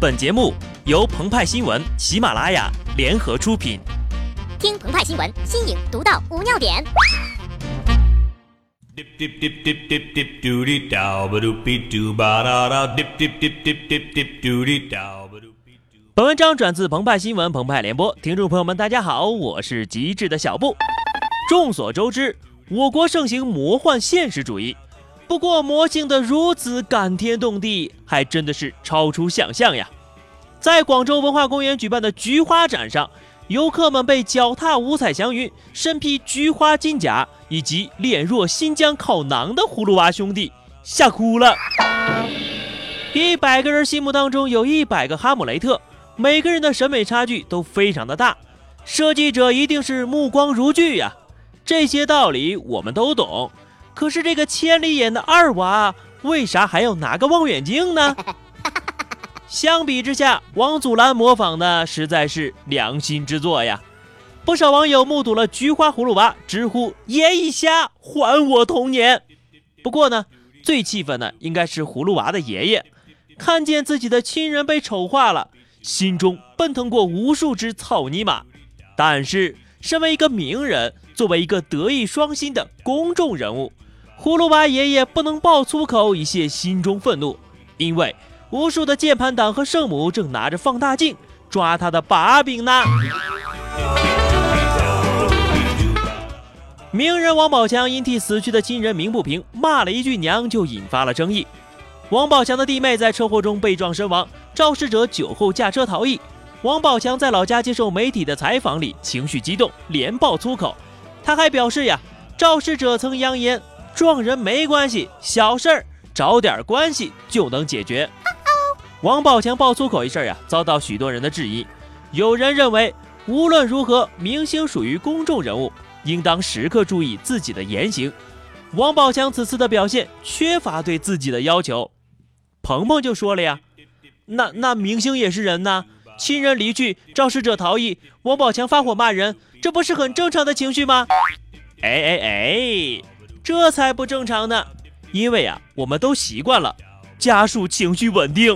本节目由澎湃新闻、喜马拉雅联合出品。听澎湃新闻，新颖独到，无尿点。本文章转自澎湃新闻、澎湃联播，听众朋友们，大家好，我是极致的小布。众所周知，我国盛行魔幻现实主义。不过魔性的如此感天动地，还真的是超出想象呀！在广州文化公园举办的菊花展上，游客们被脚踏五彩祥云、身披菊花金甲以及脸若新疆烤馕的葫芦娃兄弟吓哭了。一百个人心目当中有一百个哈姆雷特，每个人的审美差距都非常的大，设计者一定是目光如炬呀！这些道理我们都懂。可是这个千里眼的二娃，为啥还要拿个望远镜呢？相比之下，王祖蓝模仿的实在是良心之作呀！不少网友目睹了菊花葫芦娃，直呼“爷一瞎，还我童年”。不过呢，最气愤的应该是葫芦娃的爷爷，看见自己的亲人被丑化了，心中奔腾过无数只草泥马。但是，身为一个名人，作为一个德艺双馨的公众人物，葫芦娃爷爷不能爆粗口以泄心中愤怒，因为无数的键盘党和圣母正拿着放大镜抓他的把柄呢。名人王宝强因替死去的亲人鸣不平，骂了一句娘，就引发了争议。王宝强的弟妹在车祸中被撞身亡，肇事者酒后驾车逃逸。王宝强在老家接受媒体的采访里，情绪激动，连爆粗口。他还表示呀，肇事者曾扬言。撞人没关系，小事儿找点关系就能解决。王宝强爆粗口一事呀，遭到许多人的质疑。有人认为，无论如何，明星属于公众人物，应当时刻注意自己的言行。王宝强此次的表现缺乏对自己的要求。鹏鹏就说了呀，那那明星也是人呐，亲人离去，肇事者逃逸，王宝强发火骂人，这不是很正常的情绪吗？哎哎哎！这才不正常呢，因为啊，我们都习惯了家属情绪稳定。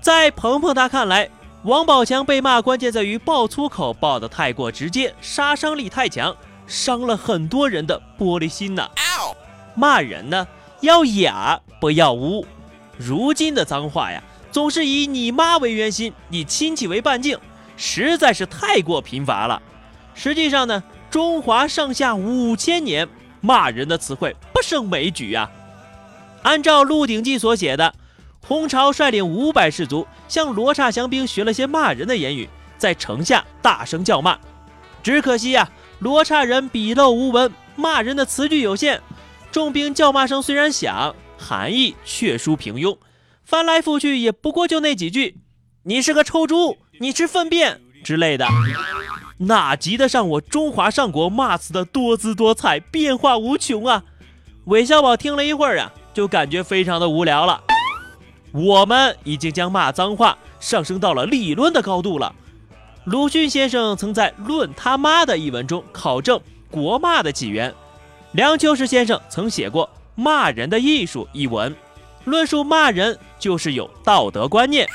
在鹏鹏他看来，王宝强被骂关键在于爆粗口爆的太过直接，杀伤力太强，伤了很多人的玻璃心呐。骂人呢要雅，不要污。如今的脏话呀，总是以你妈为圆心，以亲戚为半径，实在是太过贫乏了。实际上呢。中华上下五千年，骂人的词汇不胜枚举啊！按照《鹿鼎记》所写的，洪朝率领五百士卒向罗刹降兵学了些骂人的言语，在城下大声叫骂。只可惜呀，罗刹人笔陋无文，骂人的词句有限，众兵叫骂声虽然响，含义却殊平庸，翻来覆去也不过就那几句：“你是个臭猪，你吃粪便”之类的。哪及得上我中华上国骂词的多姿多彩、变化无穷啊！韦小宝听了一会儿啊，就感觉非常的无聊了。我们已经将骂脏话上升到了理论的高度了。鲁迅先生曾在《论他妈的》一文中考证国骂的起源。梁秋实先生曾写过《骂人的艺术》一文，论述骂人就是有道德观念，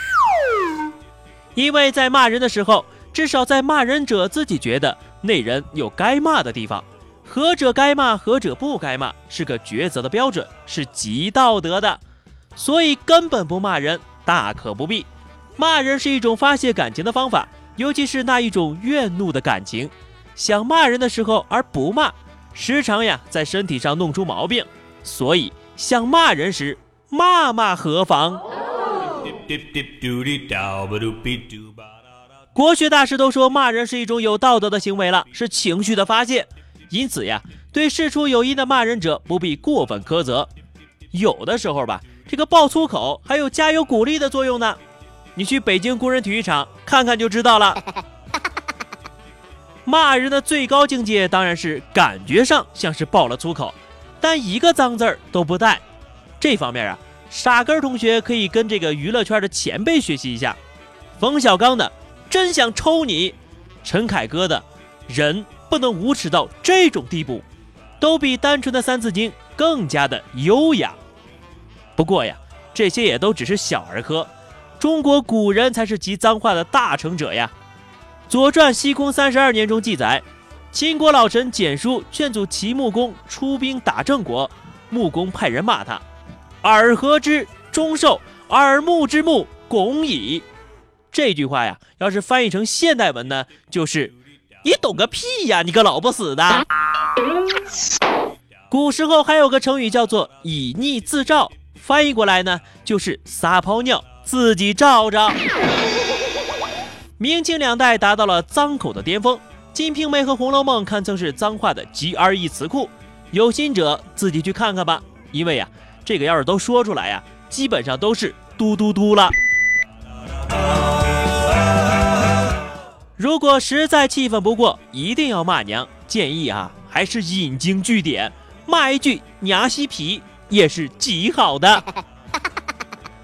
因为在骂人的时候。至少在骂人者自己觉得那人有该骂的地方，何者该骂，何者不该骂，是个抉择的标准，是极道德的。所以根本不骂人，大可不必。骂人是一种发泄感情的方法，尤其是那一种怨怒的感情。想骂人的时候而不骂，时常呀在身体上弄出毛病。所以想骂人时，骂骂何妨？国学大师都说骂人是一种有道德的行为了，是情绪的发泄。因此呀，对事出有因的骂人者不必过分苛责。有的时候吧，这个爆粗口还有加油鼓励的作用呢。你去北京工人体育场看看就知道了。骂人的最高境界当然是感觉上像是爆了粗口，但一个脏字儿都不带。这方面啊，傻根同学可以跟这个娱乐圈的前辈学习一下，冯小刚的。真想抽你，陈凯歌的人不能无耻到这种地步，都比单纯的三字经更加的优雅。不过呀，这些也都只是小儿科。中国古人才是集脏话的大成者呀。《左传·西空三十二年》中记载，秦国老臣蹇叔劝阻齐穆公出兵打郑国，穆公派人骂他：“尔何之忠寿，耳目之目，拱矣。”这句话呀，要是翻译成现代文呢，就是“你懂个屁呀，你个老不死的！” 古时候还有个成语叫做“以逆自照”，翻译过来呢，就是撒泡尿自己照照。明清两代达到了脏口的巅峰，《金瓶梅》和《红楼梦》堪称是脏话的 GRE 词库，有心者自己去看看吧。因为呀，这个要是都说出来呀，基本上都是嘟嘟嘟了。如果实在气愤不过，一定要骂娘，建议啊，还是引经据典。骂一句“娘西皮”也是极好的。